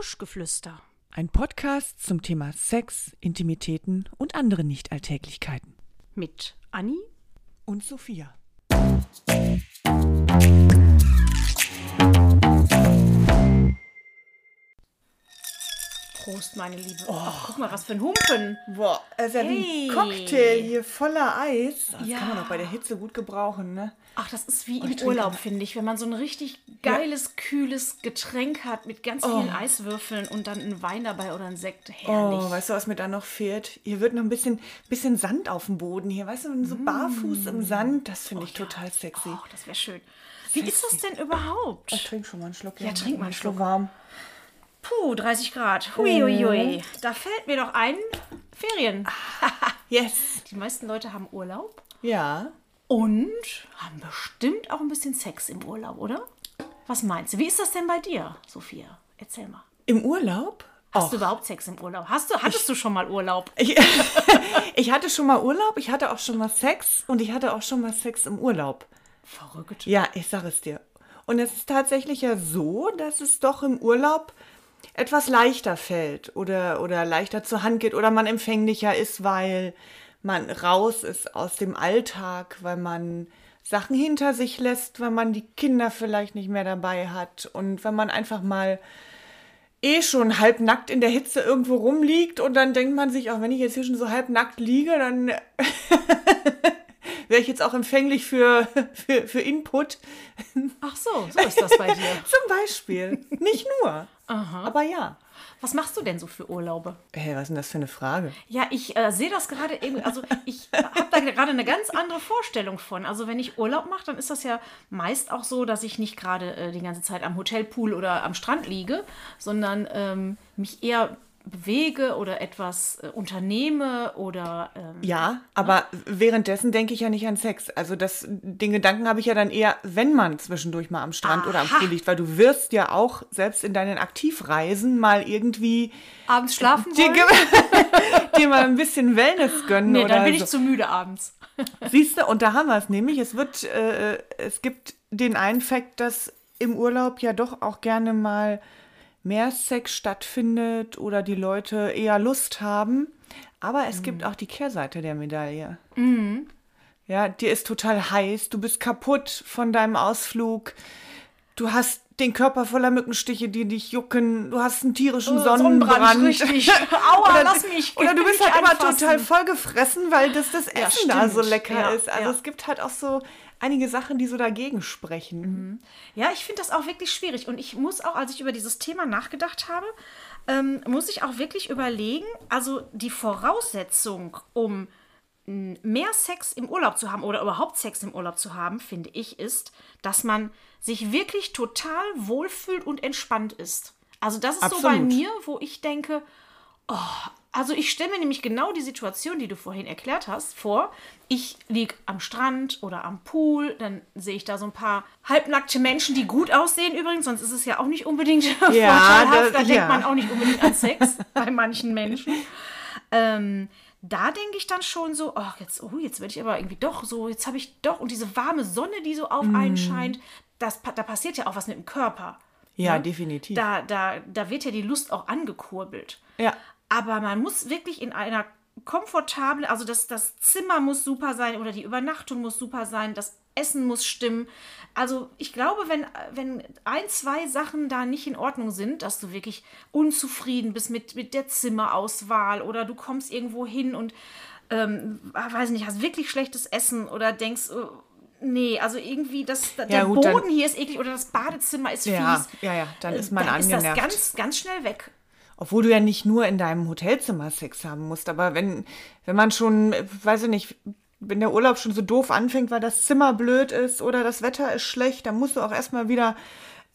Buschgeflüster. Ein Podcast zum Thema Sex, Intimitäten und andere Nichtalltäglichkeiten. Mit Anni Und Sophia. Prost, meine Liebe. Ach, guck mal, was für ein Humpen. Boah, es ist ja wie Hey. ein Cocktail hier voller Eis. Das Ja. kann man doch bei der Hitze gut gebrauchen, ne? Ach, das ist wie im Urlaub, finde ich, wenn man so ein richtig geiles, kühles Getränk hat mit ganz vielen Eiswürfeln und dann ein Wein dabei oder ein Sekt. Herrlich. Oh, weißt du, was mir da noch fehlt? Hier wird noch ein bisschen, bisschen Sand auf dem Boden hier. Weißt du, so barfuß im Sand. Das finde ich total sexy. Oh, das wäre schön. Wie ist das denn überhaupt? Ich trinke schon mal einen Schluck. Ja, trink mal einen Schluck. warm. Puh, 30 Grad. Hui, hui, hui. Da fällt mir doch ein, Ferien. Yes. Die meisten Leute haben Urlaub Ja. und haben bestimmt auch ein bisschen Sex im Urlaub, oder? Was meinst du? Wie ist das denn bei dir, Sophia? Erzähl mal. Im Urlaub? Hast du überhaupt Sex im Urlaub? Hast du, hattest du schon mal Urlaub? Ich, ich hatte schon mal Urlaub, ich hatte auch schon mal Sex und ich hatte auch schon mal Sex im Urlaub. Verrückt. Ja, ich sag es dir. Und es ist tatsächlich ja so, dass es doch im Urlaub etwas leichter fällt oder, oder leichter zur Hand geht oder man empfänglicher ist, weil man raus ist aus dem Alltag, weil man Sachen hinter sich lässt, weil man die Kinder vielleicht nicht mehr dabei hat und wenn man einfach mal eh schon halbnackt in der Hitze irgendwo rumliegt und dann denkt man sich, auch wenn ich jetzt hier schon so halbnackt liege, dann wäre ich jetzt auch empfänglich für, für, für Input. Ach so, so ist das bei dir. Zum Beispiel. Nicht nur. Aber ja. Was machst du denn so für Urlaube? Hey, was ist denn das für eine Frage? Ja, ich äh, sehe das gerade irgendwie, also ich habe da gerade eine ganz andere Vorstellung von. Also wenn ich Urlaub mache, dann ist das ja meist auch so, dass ich nicht gerade äh, die ganze Zeit am Hotelpool oder am Strand liege, sondern ähm, mich eher bewege oder etwas äh, unternehme oder ähm, Ja, aber währenddessen denke ich ja nicht an Sex. Also das, den Gedanken habe ich ja dann eher, wenn man zwischendurch mal am Strand oder am Aha. Pool liegt, weil du wirst ja auch selbst in deinen Aktivreisen mal irgendwie abends schlafen dir, dir mal ein bisschen Wellness gönnen Nee, oder dann bin so. ich zu müde abends. Siehst du, und da haben wir es nämlich. Es wird, äh, es gibt den einen Fakt, dass im Urlaub ja doch auch gerne mal mehr Sex stattfindet oder die Leute eher Lust haben. Aber es gibt auch die Kehrseite der Medaille. Ja, dir ist total heiß, du bist kaputt von deinem Ausflug, du hast den Körper voller Mückenstiche, die dich jucken, du hast einen tierischen Oh, Sonnenbrand. Richtig. Aua, oder, lass mich, Oder du bist halt immer anfassen. total voll gefressen, weil das, das Ja, Essen da so lecker Ja, ist. Also ja. es gibt halt auch so einige Sachen, die so dagegen sprechen. Ja, ich finde das auch wirklich schwierig. Und ich muss auch, als ich über dieses Thema nachgedacht habe, ähm, muss ich auch wirklich überlegen, also die Voraussetzung, um mehr Sex im Urlaub zu haben oder überhaupt Sex im Urlaub zu haben, finde ich, ist, dass man sich wirklich total wohlfühlt und entspannt ist. Also das ist so bei Absolut. mir, wo ich denke, oh, also ich stelle mir nämlich genau die Situation, die du vorhin erklärt hast, vor. Ich liege am Strand oder am Pool, dann sehe ich da so ein paar halbnackte Menschen, die gut aussehen übrigens, sonst ist es ja auch nicht unbedingt vorteilhaft. das- da denkt ja. man auch nicht unbedingt an Sex bei manchen Menschen. Ähm, da denke ich dann schon so, ach, jetzt, oh, jetzt werde ich aber irgendwie doch so, jetzt habe ich doch, und diese warme Sonne, die so auf Mm. einen scheint, das, da passiert ja auch was mit dem Körper. Ja, ne? definitiv. Da, da, da wird ja die Lust auch angekurbelt. Ja. Aber man muss wirklich in einer komfortablen, also das, das Zimmer muss super sein oder die Übernachtung muss super sein, das Essen muss stimmen. Also ich glaube, wenn, wenn ein, zwei Sachen da nicht in Ordnung sind, dass du wirklich unzufrieden bist mit, mit der Zimmerauswahl oder du kommst irgendwo hin und, ähm, weiß nicht, hast wirklich schlechtes Essen oder denkst, äh, nee, also irgendwie das, der gut, Boden hier ist eklig oder das Badezimmer ist Ja, fies. ja, ja, dann Äh, ist man dann ist das angenervt. ganz, ganz schnell weg. Obwohl du ja nicht nur in deinem Hotelzimmer Sex haben musst, aber wenn, wenn man schon, weiß ich nicht, wenn der Urlaub schon so doof anfängt, weil das Zimmer blöd ist oder das Wetter ist schlecht, dann musst du auch erstmal wieder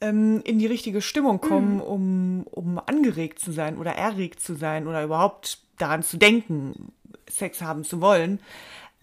ähm, in die richtige Stimmung kommen, um, um angeregt zu sein oder erregt zu sein oder überhaupt daran zu denken, Sex haben zu wollen.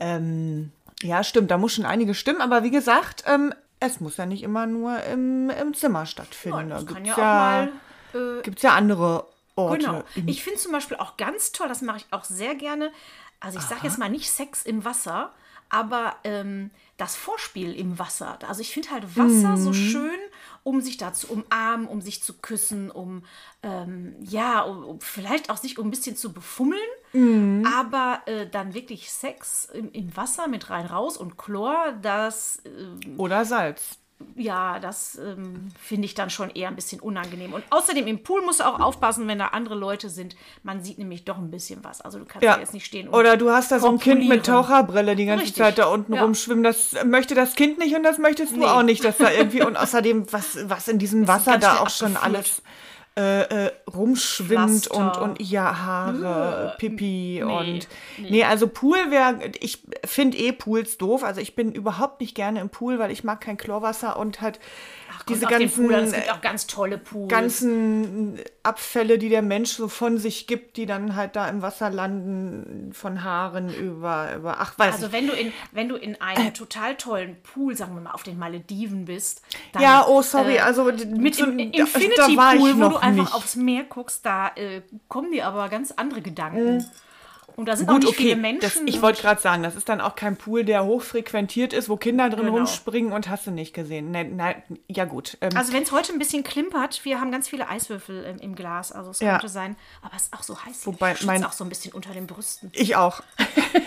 Ähm, ja, stimmt, da muss schon einiges stimmen, aber wie gesagt, ähm, es muss ja nicht immer nur im, im Zimmer stattfinden. das Da kann gibt's ja mal, äh, gibt's ja andere Orte. Genau. im Ich finde zum Beispiel auch ganz toll, das mache ich auch sehr gerne. Also ich sage jetzt mal nicht Sex im Wasser, aber ähm, das Vorspiel im Wasser. Also ich finde halt Wasser so schön um sich da zu umarmen, um sich zu küssen, um ähm, ja, um, um vielleicht auch sich um ein bisschen zu befummeln. Mhm. Aber äh, dann wirklich Sex im, im Wasser mit rein raus und Chlor, das äh, Oder Salz. Ja, das ähm, finde ich dann schon eher ein bisschen unangenehm. Und außerdem im Pool musst du auch aufpassen, wenn da andere Leute sind. Man sieht nämlich doch ein bisschen was. Also du kannst ja, jetzt nicht stehen Oder du hast da so ein Kind mit. Taucherbrille die ganze Richtig. Zeit da unten Ja. rumschwimmen. Das möchte das Kind nicht und das möchtest du Nee. auch nicht, dass da irgendwie und außerdem was was in diesem Wasser da auch schon alles äh, äh, rumschwimmt und Pflaster. und ja Haare, Pipi nee, und nee. also Pool wäre ich finde eh Pools doof, also ich bin überhaupt nicht gerne im Pool, weil ich mag kein Chlorwasser und halt Kommt diese ganzen Pool. Es gibt auch ganz tolle Pools. ganzen Abfälle, die der Mensch so von sich gibt, die dann halt da im Wasser landen, von Haaren über, über ach, weiß also ich. wenn du in wenn du in einem total tollen Pool, sagen wir mal auf den Malediven bist, dann, Ja, oh, sorry, äh, also mit so- im da- Infinity da ich Pool, wo du einfach nicht. aufs Meer guckst, da äh, kommen dir aber ganz andere Gedanken. Und da sind auch Gut, nicht viele okay, Menschen. das, ich wollte gerade sagen, das ist dann auch kein Pool, der hochfrequentiert ist, wo Kinder drin Genau. rumspringen und hast du nicht gesehen. Nein, nein, ja gut. Ähm, Also wenn es heute ein bisschen klimpert, wir haben ganz viele Eiswürfel im, im Glas, also es Ja. könnte sein, aber es ist auch so heiß. hier. Wobei mein- auch so ein bisschen unter den Brüsten. ich auch.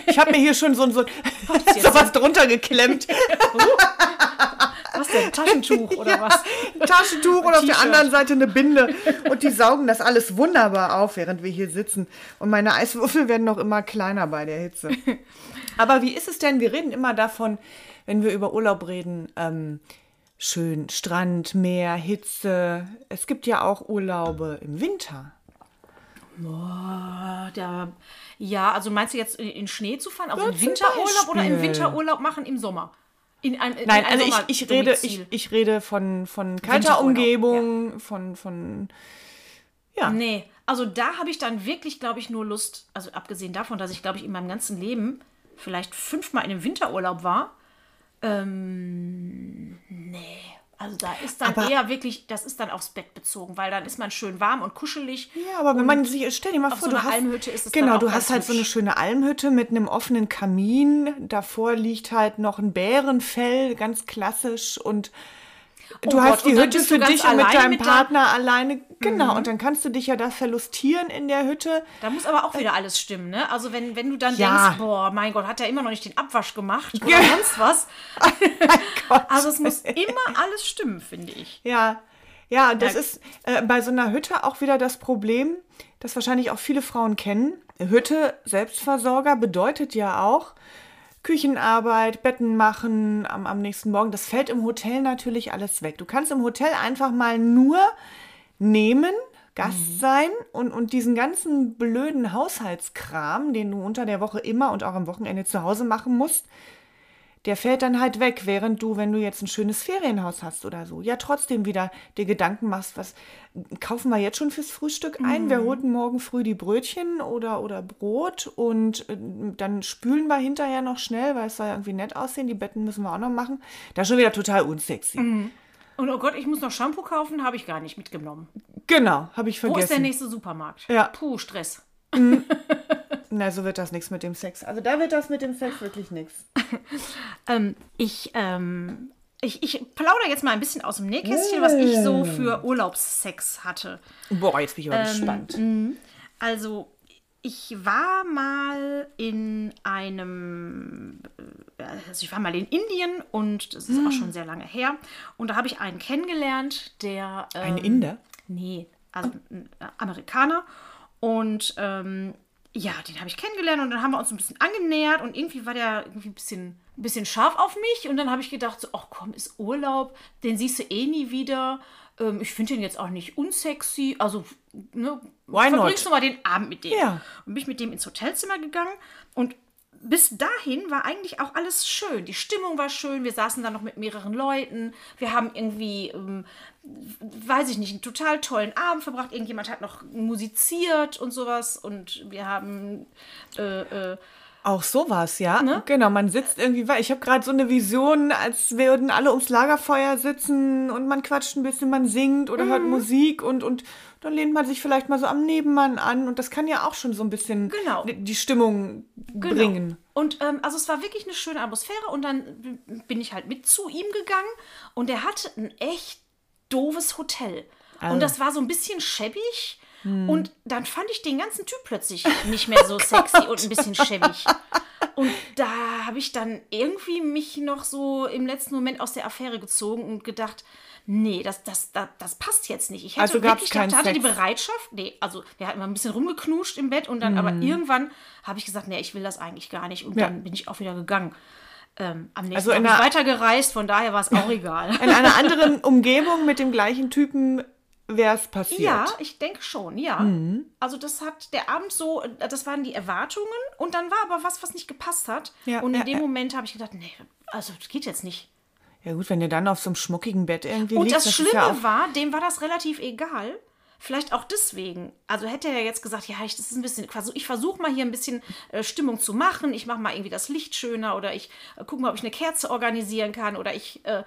Ich habe mir hier schon so, so, so was drunter geklemmt. Was denn? Taschentuch oder was? Ein Taschentuch und auf der anderen Seite eine Binde. Und die saugen das alles wunderbar auf, während wir hier sitzen. Und meine Eiswürfel werden noch immer kleiner bei der Hitze. Aber wie ist es denn? Wir reden immer davon, wenn wir über Urlaub reden, ähm, schön Strand, Meer, Hitze. Es gibt ja auch Urlaube im Winter. Ah, Der, ja, also meinst du jetzt in, Schnee zu fahren? Also Ja, im Winterurlaub oder im. Winterurlaub machen im Sommer? In ein, in Nein, ein also ich, ich rede, ich, ich rede von, von kalter Umgebung, von, von ja. Nee, also da habe ich dann wirklich, glaube ich, nur Lust, also abgesehen davon, dass ich, glaube ich, in meinem ganzen Leben vielleicht fünfmal in einem Winterurlaub war. Ähm. Also da ist dann Aber- eher wirklich, das ist dann aufs Bett bezogen, weil dann ist man schön warm und kuschelig. Ja, aber wenn man sich, stell dir mal vor, so du hast, Almhütte ist es genau, du hast halt so eine schöne Almhütte mit einem offenen Kamin. Davor liegt halt noch ein Bärenfell, ganz klassisch und du Oh hast Gott, die Hütte du für dich und mit deinem mit Partner alleine. Genau, und dann kannst du dich ja da verlustieren in der Hütte. Da muss aber auch wieder alles stimmen, ne? Also wenn, wenn du dann Äh, Ja. denkst, boah, mein Gott, hat er immer noch nicht den Abwasch gemacht oder Ja. sonst was. Gott. Also es muss immer alles stimmen, finde ich. Ja, ja, das Ja. ist äh, bei so einer Hütte auch wieder das Problem, das wahrscheinlich auch viele Frauen kennen. Hütte, Selbstversorger bedeutet ja auch Küchenarbeit, Betten machen am, am nächsten Morgen. Das fällt im Hotel natürlich alles weg. Du kannst im Hotel einfach mal nur nehmen, Gast sein und, und diesen ganzen blöden Haushaltskram, den du unter der Woche immer und auch am Wochenende zu Hause machen musst, der fällt dann halt weg, während du, wenn du jetzt ein schönes Ferienhaus hast oder so, ja trotzdem wieder dir Gedanken machst, was kaufen wir jetzt schon fürs Frühstück ein? Wer holt morgen früh die Brötchen oder, oder Brot und äh, dann spülen wir hinterher noch schnell, weil es soll ja irgendwie nett aussehen, die Betten müssen wir auch noch machen. Das ist schon wieder total unsexy. Und oh Gott, ich muss noch Shampoo kaufen, habe ich gar nicht mitgenommen. Genau, habe ich Wo ist der vergessen. nächste Supermarkt? Ja. Puh, Stress. Na, so wird das nichts mit dem Sex. Also da wird das mit dem Sex wirklich nichts. Ähm, ich, ähm, ich, ich plaudere jetzt mal ein bisschen aus dem Nähkästchen, was ich so für Urlaubssex hatte. Boah, jetzt bin ich aber Ähm, gespannt. Also, ich war mal in einem, äh, also ich war mal in Indien und das ist auch schon sehr lange her. Und da habe ich einen kennengelernt, der. Ähm, Ein Inder? Nee, also ein äh, Amerikaner. Und ähm, ja, den habe ich kennengelernt und dann haben wir uns ein bisschen angenähert und irgendwie war der irgendwie ein bisschen, ein bisschen scharf auf mich. Und dann habe ich gedacht, so, ach komm, ist Urlaub, den siehst du eh nie wieder. Ähm, ich finde den jetzt auch nicht unsexy. Also, ne, Why not? verbringst du mal den Abend mit dem. Ja. Und bin ich mit dem ins Hotelzimmer gegangen und bis dahin war eigentlich auch alles schön. Die Stimmung war schön. Wir saßen da noch mit mehreren Leuten. Wir haben irgendwie, ähm, weiß ich nicht, einen total tollen Abend verbracht. Irgendjemand hat noch musiziert und sowas. Und wir haben äh, äh, Auch sowas, ja. Ne? Genau, man sitzt irgendwie, weil ich habe gerade so eine Vision, als würden alle ums Lagerfeuer sitzen und man quatscht ein bisschen, man singt oder Mhm. hört Musik und, und dann lehnt man sich vielleicht mal so am Nebenmann an und das kann ja auch schon so ein bisschen Genau. die- Stimmung bringen. Und ähm, also es war wirklich eine schöne Atmosphäre und dann bin ich halt mit zu ihm gegangen und er hatte einen echt doofes Hotel. Ah. Und das war so ein bisschen schäbig. Hm. Und dann fand ich den ganzen Typ plötzlich nicht mehr so sexy und ein bisschen schäbig. Und da habe ich dann irgendwie mich noch so im letzten Moment aus der Affäre gezogen und gedacht, nee, das, das, das, das passt jetzt nicht. Ich hätte Also wirklich, keinen ich hatte die Sex? Bereitschaft, nee, also wir hatten mal ein bisschen rumgeknutscht im Bett und dann, aber irgendwann habe ich gesagt, nee, ich will das eigentlich gar nicht. Und. Ja. dann bin ich auch wieder gegangen. Ähm, am nächsten Also Tag einer- weitergereist, von daher war es auch egal. In einer anderen Umgebung mit dem gleichen Typen wäre es passiert. Ja, ich denke schon, ja. Mhm. Also das hat der Abend so, das waren die Erwartungen und dann war aber was, was nicht gepasst hat. Ja, und in ja, dem. Moment habe ich gedacht, nee, also das geht jetzt nicht. Ja gut, wenn du dann auf so einem schmuckigen Bett irgendwie Und liegst, das ist Schlimme ja war, dem war das relativ egal. Vielleicht auch deswegen. Also hätte er jetzt gesagt, ja, ich, das ist ein bisschen, ich versuche mal hier ein bisschen äh, Stimmung zu machen. Ich mache mal irgendwie das Licht schöner oder ich äh, gucke mal, ob ich eine Kerze organisieren kann oder ich äh,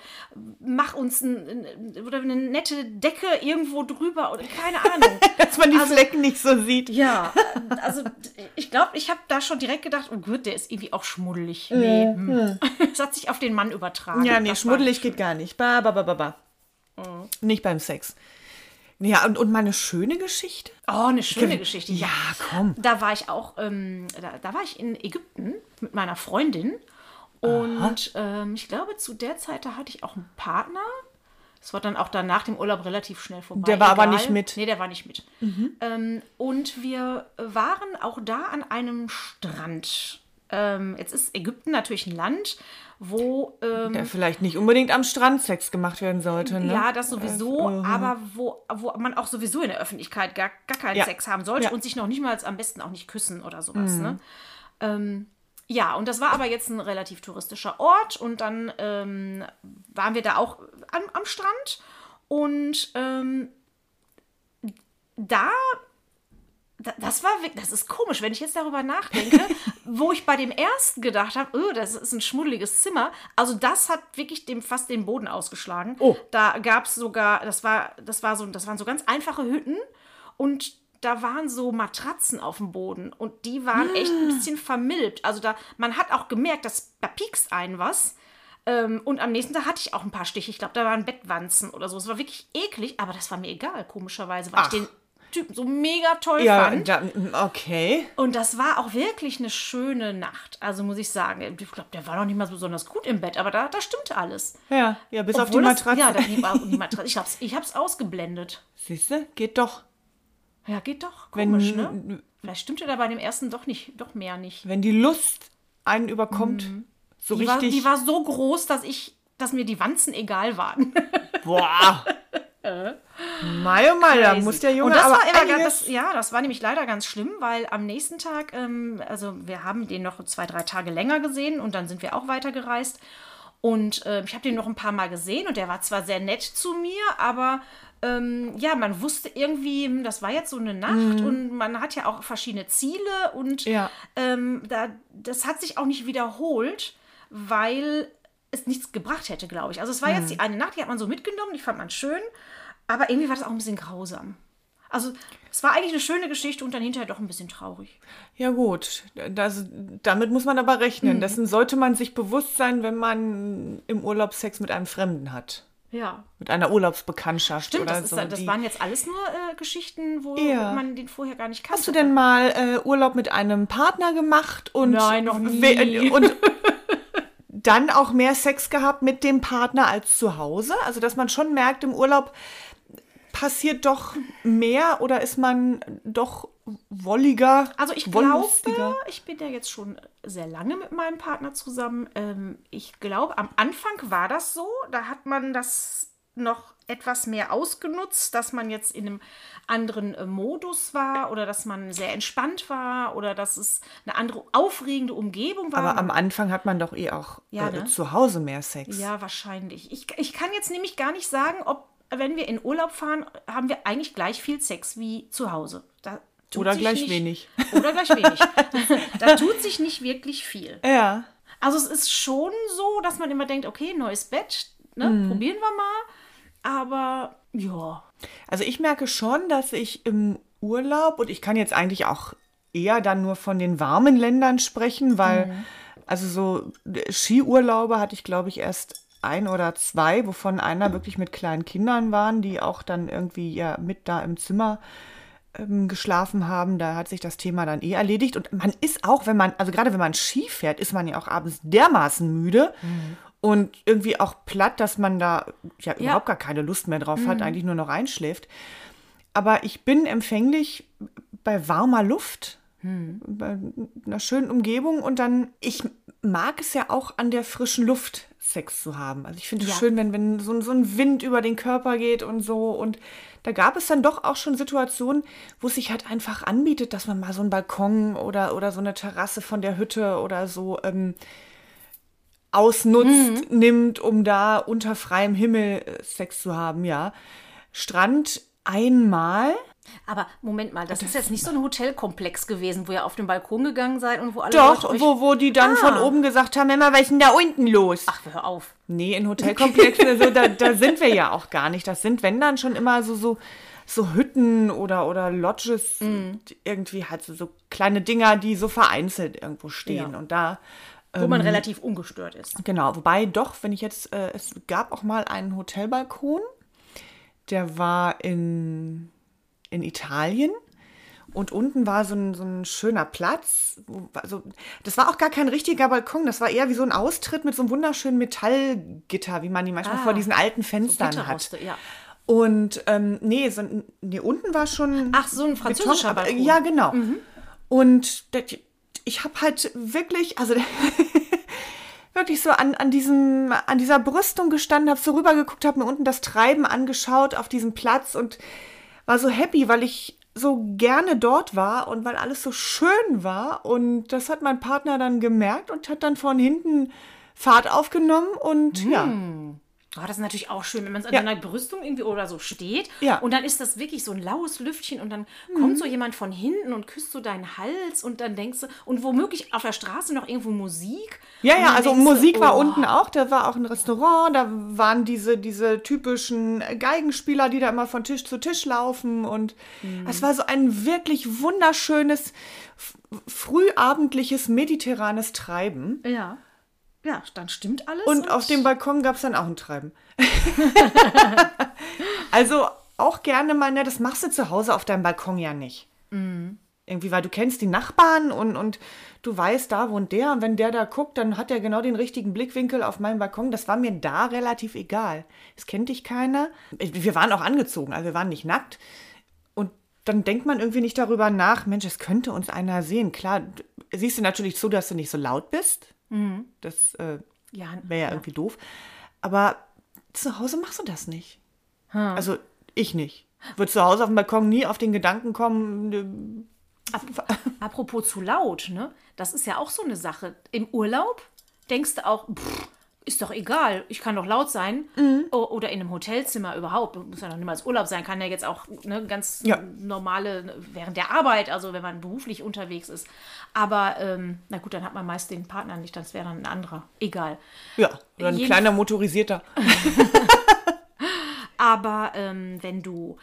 mache uns ein, ein, oder eine nette Decke irgendwo drüber oder keine Ahnung. dass man die Also- Flecken nicht so sieht. Ja, also ich glaube, ich habe da schon direkt gedacht, oh Gott, der ist irgendwie auch schmuddelig. Nee, hm. es hat sich auf den Mann übertragen. Ja, nee, Das schmuddelig geht gar nicht. Ba, ba, ba, ba, ba. Mhm. Nicht beim Sex. Ja, und, und mal eine schöne Geschichte? Oh, eine schöne Geschichte. Ja, komm. Da war ich auch, ähm, da, da war ich in Ägypten mit meiner Freundin. Und ähm, ich glaube, zu der Zeit, da hatte ich auch einen Partner. Es war dann auch dann nach dem Urlaub relativ schnell vorbei. Der war aber nicht mit. Nee, der war nicht mit. Ähm, und wir waren auch da an einem Strand. Ähm, jetzt ist Ägypten natürlich ein Land, wo ähm, Der vielleicht nicht unbedingt am Strand Sex gemacht werden sollte, ne? Ja, das sowieso, aber wo, wo man auch sowieso in der Öffentlichkeit gar, gar keinen Ja. Sex haben sollte Ja. und sich noch nicht mal am besten auch nicht küssen oder sowas. Ne? Ähm, ja, und das war aber jetzt ein relativ touristischer Ort und dann ähm, waren wir da auch am, am Strand und ähm, da da- das war wirklich, das ist komisch, wenn ich jetzt darüber nachdenke, wo ich bei dem ersten gedacht habe, oh, das ist ein schmuddeliges Zimmer. Also das hat wirklich dem fast den Boden ausgeschlagen. Oh. Da gab es sogar, das war, das war so, das waren so ganz einfache Hütten und da waren so Matratzen auf dem Boden und die waren echt ein bisschen vermilbt. Also da, man hat auch gemerkt, dass da piekst einen was. Ähm, und am nächsten Tag hatte ich auch ein paar Stiche. Ich glaube, da waren Bettwanzen oder so. Es war wirklich eklig, aber das war mir egal, komischerweise, weil Ach. ich den Typen so mega toll Ja, fand. da, okay. Und das war auch wirklich eine schöne Nacht. Also muss ich sagen, ich glaube, der war noch nicht mal so besonders gut im Bett, aber da, da stimmte alles. Ja, ja, bis auf die Obwohl das- Matratze. Ja, die, die Matratze. Ich hab's, ich hab's ausgeblendet. Siehst du, geht doch. Ja, geht doch. Wenn- Komisch, ne? Vielleicht stimmte da bei dem ersten doch nicht, doch mehr nicht. Wenn die Lust einen überkommt, so Die war, richtig. die war so groß, dass ich, dass mir die Wanzen egal waren. boah. Mai, oh mai, da muss der Junge Und das aber war immer ganz, ja, das war nämlich leider ganz schlimm, weil am nächsten Tag, ähm, also wir haben den noch zwei, drei Tage länger gesehen und dann sind wir auch weitergereist. Und äh, ich habe den noch ein paar Mal gesehen und der war zwar sehr nett zu mir, aber ähm, ja, man wusste irgendwie, hm, das war jetzt so eine Nacht und man hat ja auch verschiedene Ziele und Ja. ähm, da, das hat sich auch nicht wiederholt, weil es nichts gebracht hätte, glaube ich. Also es war jetzt die eine Nacht, die hat man so mitgenommen, die fand man schön, aber irgendwie war das auch ein bisschen grausam. Also es war eigentlich eine schöne Geschichte und dann hinterher doch ein bisschen traurig. Ja gut, das, damit muss man aber rechnen. Mhm. Dessen sollte man sich bewusst sein, wenn man im Urlaub Sex mit einem Fremden hat. Ja. Mit einer Urlaubsbekanntschaft Stimmt, oder das, ist, so. das die- waren jetzt alles nur äh, Geschichten, wo Ja. man den vorher gar nicht kannte. Hast du denn mal äh, Urlaub mit einem Partner gemacht und, Nein, noch nie. we- und dann auch mehr Sex gehabt mit dem Partner als zu Hause? Also, dass man schon merkt, im Urlaub passiert doch mehr oder ist man doch wolliger? Also ich glaube, ich bin ja jetzt schon sehr lange mit meinem Partner zusammen. Ähm, ich glaube, am Anfang war das so. Da hat man das noch etwas mehr ausgenutzt, dass man jetzt in einem anderen äh, Modus war oder dass man sehr entspannt war oder dass es eine andere aufregende Umgebung war. Aber am Anfang hat man doch eh auch Ja, äh, ne? zu Hause mehr Sex. Ja, wahrscheinlich. Ich, ich kann jetzt nämlich gar nicht sagen, ob, wenn wir in Urlaub fahren, haben wir eigentlich gleich viel Sex wie zu Hause. Da Oder gleich nicht, wenig. Oder gleich wenig. da tut sich nicht wirklich viel. Ja. Also es ist schon so, dass man immer denkt, okay, neues Bett, ne, Mhm. probieren wir mal. Aber ja, Also ich merke schon, dass ich im Urlaub, und ich kann jetzt eigentlich auch eher dann nur von den warmen Ländern sprechen, weil, Mhm. also so äh, Skiurlaube hatte ich, glaube ich, erst ein oder zwei, wovon einer wirklich mit kleinen Kindern waren, die auch dann irgendwie ja mit da im Zimmer ähm, geschlafen haben. Da hat sich das Thema dann eh erledigt. Und man ist auch, wenn man, also gerade wenn man Ski fährt, ist man ja auch abends dermaßen müde. Und irgendwie auch platt, dass man da ja, überhaupt gar keine Lust mehr drauf hat, eigentlich nur noch einschläft. Aber ich bin empfänglich bei warmer Luft, bei einer schönen Umgebung und dann, ich mag es ja auch an der frischen Luft Sex zu haben. Also ich finde es Ja. schön, wenn, wenn so, ein- so ein Wind über den Körper geht und so. Und da gab es dann doch auch schon Situationen, wo es sich halt einfach anbietet, dass man mal so einen Balkon oder, oder so eine Terrasse von der Hütte oder so ähm, ausnutzt, nimmt, um da unter freiem Himmel äh, Sex zu haben, ja. Strand einmal. Aber Moment mal, das ist jetzt nicht so ein Hotelkomplex gewesen, wo ihr auf den Balkon gegangen seid und wo alle Doch, Leute euch... wo, wo die dann von Ah. oben gesagt haben, immer, was ist denn da unten los? Ach, hör auf. Nee, in Hotelkomplexen, also, da, da sind wir ja auch gar nicht. Das sind, wenn dann schon immer so, so, so Hütten oder, oder Lodges, die irgendwie halt so, so kleine Dinger, die so vereinzelt irgendwo stehen. Ja. Und da, Wo man relativ ungestört ist. genau, wobei doch, wenn ich jetzt, äh, es gab auch mal einen Hotelbalkon, der war in, in Italien. Und unten war so ein, so ein schöner Platz. Also, das war auch gar kein richtiger Balkon. Das war eher wie so ein Austritt mit so einem wunderschönen Metallgitter, wie man die manchmal Ah, vor diesen alten Fenstern hat. Gitterroste, ja. Und ähm, nee, so, nee, unten war schon. Ach, so ein französischer aber- Balkon. Ja, genau. Und das, ich habe halt wirklich, also wirklich so an, an, diesem, an dieser Brüstung gestanden, habe so rübergeguckt, habe mir unten das Treiben angeschaut auf diesem Platz und war so happy, weil ich so gerne dort war und weil alles so schön war. Und das hat mein Partner dann gemerkt und hat dann von hinten Fahrt aufgenommen und ja. Oh, das ist natürlich auch schön, wenn man so an Ja. einer Brüstung irgendwie oder so steht. Ja. Und dann ist das wirklich so ein laues Lüftchen und dann kommt so jemand von hinten und küsst so deinen Hals und dann denkst du, und womöglich auf der Straße noch irgendwo Musik. Ja, ja, also denkst du, Musik war oh. unten auch, da war auch ein Restaurant, da waren diese, diese typischen Geigenspieler, die da immer von Tisch zu Tisch laufen und Mhm. es war so ein wirklich wunderschönes, frühabendliches, mediterranes Treiben. Ja. Ja, dann stimmt alles. Und auf dem Balkon gab es dann auch ein Treiben. also auch gerne mal, ne, das machst du zu Hause auf deinem Balkon ja nicht. Irgendwie, weil du kennst die Nachbarn und, und du weißt, da wohnt der. Und wenn der da guckt, dann hat er genau den richtigen Blickwinkel auf meinen Balkon. Das war mir da relativ egal. Es kennt dich keiner. Wir waren auch angezogen, also wir waren nicht nackt. Und dann denkt man irgendwie nicht darüber nach, Mensch, es könnte uns einer sehen. Klar, siehst du natürlich zu, dass du nicht so laut bist. Das äh, Ja, wäre ja, irgendwie doof. Aber zu Hause machst du das nicht. Also ich nicht. Würde zu Hause auf dem Balkon nie auf den Gedanken kommen, ne, Apropos zu laut, ne? Das ist ja auch so eine Sache. Im Urlaub denkst du auch, pff, ist doch egal, ich kann doch laut sein. Mhm. Oder in einem Hotelzimmer überhaupt. Muss ja noch niemals Urlaub sein, kann ja jetzt auch ne, ganz Ja. normale, ne, während der Arbeit, also wenn man beruflich unterwegs ist. Aber ähm, na gut, dann hat man meist den Partner nicht, das wäre dann ein anderer. Egal. ja, oder ein Jeden- kleiner motorisierter. Aber ähm, wenn du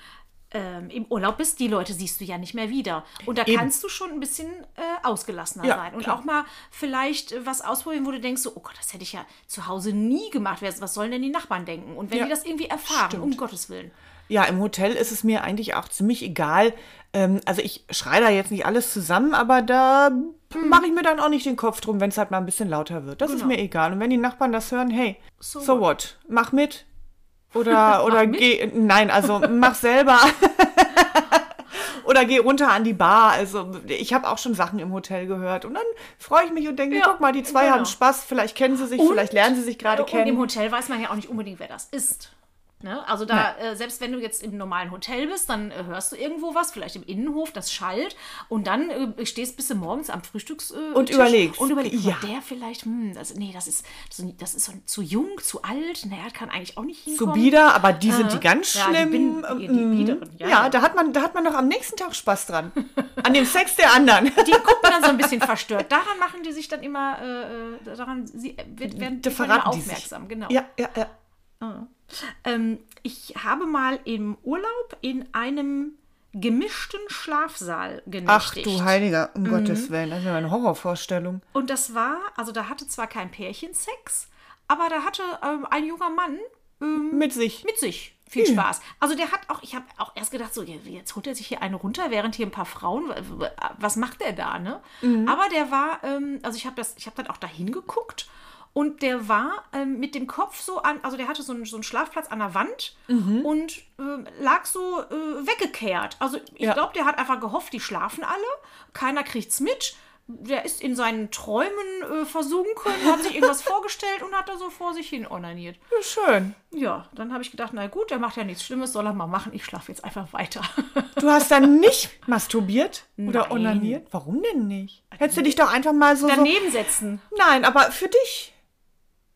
ähm, im Urlaub bist, die Leute siehst du ja nicht mehr wieder. Und da Eben. kannst du schon ein bisschen äh, ausgelassener Ja, sein. Und klar. auch mal vielleicht äh, was ausprobieren, wo du denkst, so, oh Gott, das hätte ich ja zu Hause nie gemacht. Was sollen denn die Nachbarn denken? Und wenn Ja, die das irgendwie erfahren, stimmt. um Gottes Willen. Ja, im Hotel ist es mir eigentlich auch ziemlich egal. Ähm, also ich schreie da jetzt nicht alles zusammen, aber da mache ich mir dann auch nicht den Kopf drum, wenn es halt mal ein bisschen lauter wird. Das ist Genau. mir egal. Und wenn die Nachbarn das hören, hey, So so, what? Mach mit. Oder, oder geh, nein, also mach selber. Oder geh runter an die Bar. Also ich habe auch schon Sachen im Hotel gehört. Und dann freue ich mich und denke, Ja, guck mal, die zwei genau. haben Spaß. Vielleicht kennen sie sich, Und- vielleicht lernen sie sich gerade Und im kennen. Hotel weiß man ja auch nicht unbedingt, wer das ist. Ne? Also da, äh, selbst wenn du jetzt im normalen Hotel bist, dann äh, hörst du irgendwo was, vielleicht im Innenhof, das schallt. Und dann äh, stehst bis morgens am Frühstücks äh, Und überlegst. Und überlegst, Ja. der vielleicht, hm, das, nee, das ist, das, ist- das ist so zu jung, zu alt. Naja, kann eigentlich auch nicht hinkommen. bieder, aber die sind die ganz Ja, die schlimm. bin- die- die Mm. biederen, ja, ja, da hat man, da hat man doch am nächsten Tag Spaß dran. An dem Sex der anderen. Die gucken dann so ein bisschen verstört. Daran machen die sich dann immer, äh, äh, daran sie, werden Da verraten immer die sich. aufmerksam. Genau. Ja, ja, ja. Ähm, ich habe mal im Urlaub in einem gemischten Schlafsaal Ach genächtigt. du Heiliger, um Mhm. Gottes Willen, das ist ja eine Horrorvorstellung. Und das war, also da hatte zwar kein Pärchen Sex, aber da hatte ähm, ein junger Mann Mit sich. mit sich viel Spaß. Also der hat auch, ich habe auch erst gedacht, so jetzt holt er sich hier eine runter, während hier ein paar Frauen, was macht der da, ne? Aber der war, ähm, also ich habe das, ich habe dann auch da hingeguckt und der war ähm, mit dem Kopf so an, also der hatte so einen, so einen Schlafplatz an der Wand und ähm, lag so äh, weggekehrt. Also ich Ja. glaube, der hat einfach gehofft, die schlafen alle, keiner kriegt's mit. Der ist in seinen Träumen äh, versunken, hat sich irgendwas vorgestellt und hat da so vor sich hin onaniert. Ja, schön. Ja, dann habe ich gedacht, na gut, der macht ja nichts Schlimmes, soll er mal machen. Ich schlafe jetzt einfach weiter. Du hast dann nicht masturbiert oder Nein. onaniert? Warum denn nicht? Hättest du dich doch einfach mal so. Daneben setzen. Nein, aber für dich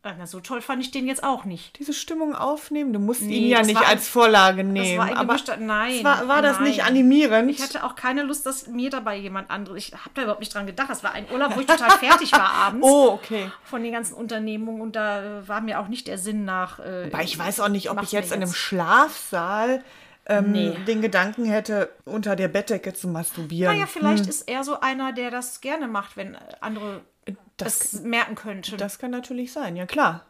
Na, so toll fand ich den jetzt auch nicht. diese Stimmung aufnehmen. Du musst Nee, ihn ja das nicht war als Vorlage Das nehmen. war ein aber gemischter, nein. war, war das nein. nicht animierend? Ich hatte auch keine Lust, dass mir dabei jemand anderes. Ich habe da überhaupt nicht dran gedacht. Das war ein Urlaub, wo ich total fertig war abends. oh, okay. Von den ganzen Unternehmungen und da äh, war mir auch nicht der Sinn nach. Äh, Aber ich weiß auch nicht, ob ich jetzt mir in einem Schlafsaal ähm, Nee. den Gedanken hätte, unter der Bettdecke zu masturbieren. Naja, vielleicht ist er so einer, der das gerne macht, wenn andere das, merken könnten. das kann natürlich sein, ja klar.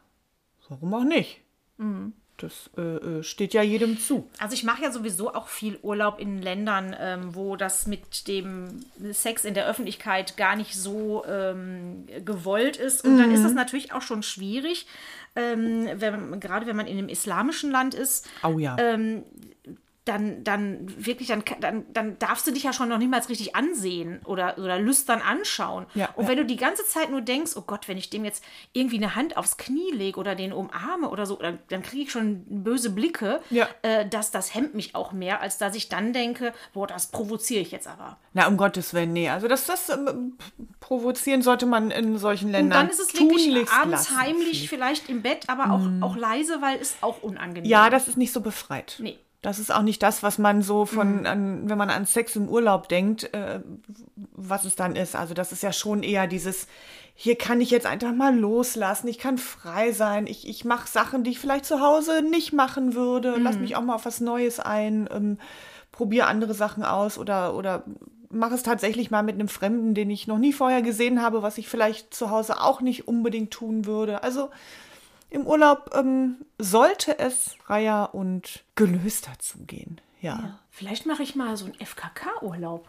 Warum auch nicht? Mhm. Das äh, äh, steht ja jedem zu. Also ich mache ja sowieso auch viel Urlaub in Ländern, ähm, wo das mit dem Sex in der Öffentlichkeit gar nicht so ähm, gewollt ist. Und dann ist das natürlich auch schon schwierig, ähm, wenn, gerade wenn man in einem islamischen Land ist, Au ja. Dann, dann wirklich, dann, dann, dann darfst du dich ja schon noch niemals richtig ansehen oder, oder lüstern anschauen. Ja, und ja. wenn du die ganze Zeit nur denkst, oh Gott, wenn ich dem jetzt irgendwie eine Hand aufs Knie lege oder den umarme oder so, dann, dann kriege ich schon böse Blicke, Ja. äh, dass das hemmt mich auch mehr, als dass ich dann denke, boah, das provoziere ich jetzt aber. Na, um Gottes Willen, nee. Also das, das ähm, provozieren sollte man in solchen Und Ländern dann ist es wirklich abends lassen. heimlich, vielleicht im Bett, aber auch, auch leise, weil es auch unangenehm Ja, das ist nicht so befreit. Nee. Das ist auch nicht das, was man so Mhm. von, an, wenn man an Sex im Urlaub denkt, äh, was es dann ist. Also das ist ja schon eher dieses, hier kann ich jetzt einfach mal loslassen, ich kann frei sein, ich, ich mache Sachen, die ich vielleicht zu Hause nicht machen würde, lass Mhm. mich auch mal auf was Neues ein, ähm, probiere andere Sachen aus oder, oder mache es tatsächlich mal mit einem Fremden, den ich noch nie vorher gesehen habe, was ich vielleicht zu Hause auch nicht unbedingt tun würde. Also im Urlaub ähm, sollte es freier und gelöster zugehen. Ja. Vielleicht mache ich mal so einen FKK-Urlaub.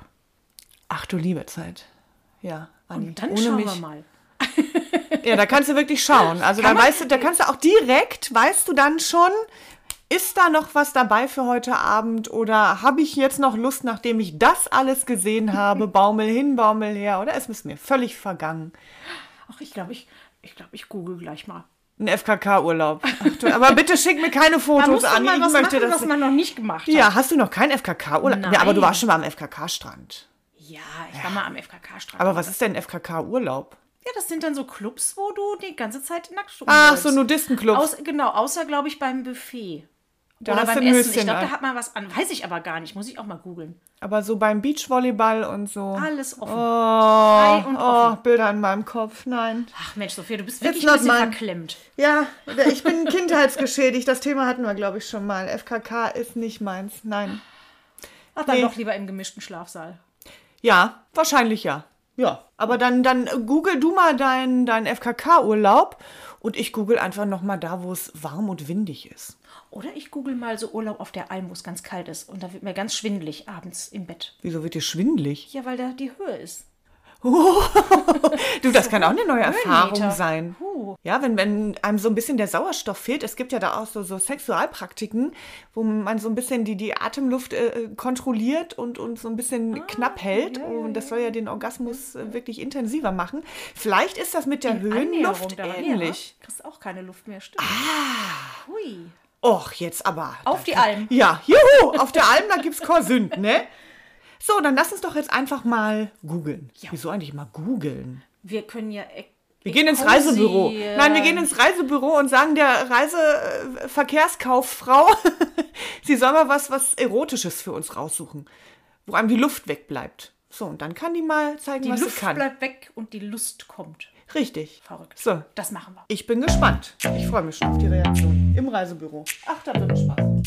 Ach du liebe Zeit. Ja, Anni. Und dann ohne schauen mich. wir mal. Ja, da kannst du wirklich schauen. Also da Kann man- weißt du, da kannst du auch direkt, weißt du dann schon, ist da noch was dabei für heute Abend oder habe ich jetzt noch Lust, nachdem ich das alles gesehen habe, Baumel hin, Baumel her oder ist es mir völlig vergangen? Ach, ich glaube, ich, ich, glaub, ich google gleich mal. Ein FKK-Urlaub. Ach Aber bitte schick mir keine Fotos an. Ich was möchte machen, das. was man noch nicht gemacht hat. Ja, hast du noch keinen FKK-Urlaub? Ja, aber du warst schon mal am FKK-Strand. Ja, ich war mal am FKK-Strand. Aber was ist denn FKK-Urlaub? Ja, das sind dann so Clubs, wo du die ganze Zeit nackt Ach, rumläufst. so Nudistenclubs. Aus, genau, außer, glaube ich, beim Buffet. Da Oder hast beim du ein Essen. Ich glaube, an. da hat man was an. Weiß ich aber gar nicht. Muss ich auch mal googeln. Aber so beim Beachvolleyball und so. Alles offen. Oh, und oh, offen. Bilder in meinem Kopf. Nein. Ach Mensch, Sophia, du bist wirklich ein bisschen mine. verklemmt. Ja, ich bin kindheitsgeschädigt. Das Thema hatten wir, glaube ich, schon mal. FKK ist nicht meins. Nein. Ach, dann Nee. doch lieber im gemischten Schlafsaal. Ja, wahrscheinlich ja. Ja. Aber dann, dann google du mal deinen dein FKK-Urlaub und ich google einfach nochmal da, wo es warm und windig ist. Oder ich google mal so Urlaub auf der Alm, wo es ganz kalt ist. Und da wird mir ganz schwindelig abends im Bett. Wieso wird dir schwindelig? Ja, weil da die Höhe ist. Du, das kann auch eine neue Erfahrung sein. Ja, wenn, wenn einem so ein bisschen der Sauerstoff fehlt, es gibt ja da auch so, so Sexualpraktiken, wo man so ein bisschen die, die Atemluft äh, kontrolliert und, und so ein bisschen knapp hält. und das soll ja den Orgasmus äh, wirklich intensiver machen. Vielleicht ist das mit der Höhenluft ähnlich. Ja, kriegst auch keine Luft mehr, stimmt. Ah. Hui. Och, jetzt aber. Auf die Alm. Ja, juhu, auf der Alm, da gibt's Korsünd, ne? So, dann lass uns doch jetzt einfach mal googeln. Wieso eigentlich mal googeln? Wir können ja. e- Wir gehen ins Reisebüro. Nein, wir gehen ins Reisebüro und sagen der Reiseverkehrskauffrau, sie soll mal was, was Erotisches für uns raussuchen, wo einem die Luft wegbleibt. So, und dann kann die mal zeigen, Die was Luft sie kann. bleibt weg und die Lust kommt. Richtig. Verrückt. So, Das machen wir. ich bin gespannt. Ich freue mich schon auf die Reaktion im Reisebüro. Ach, da wird Spaß.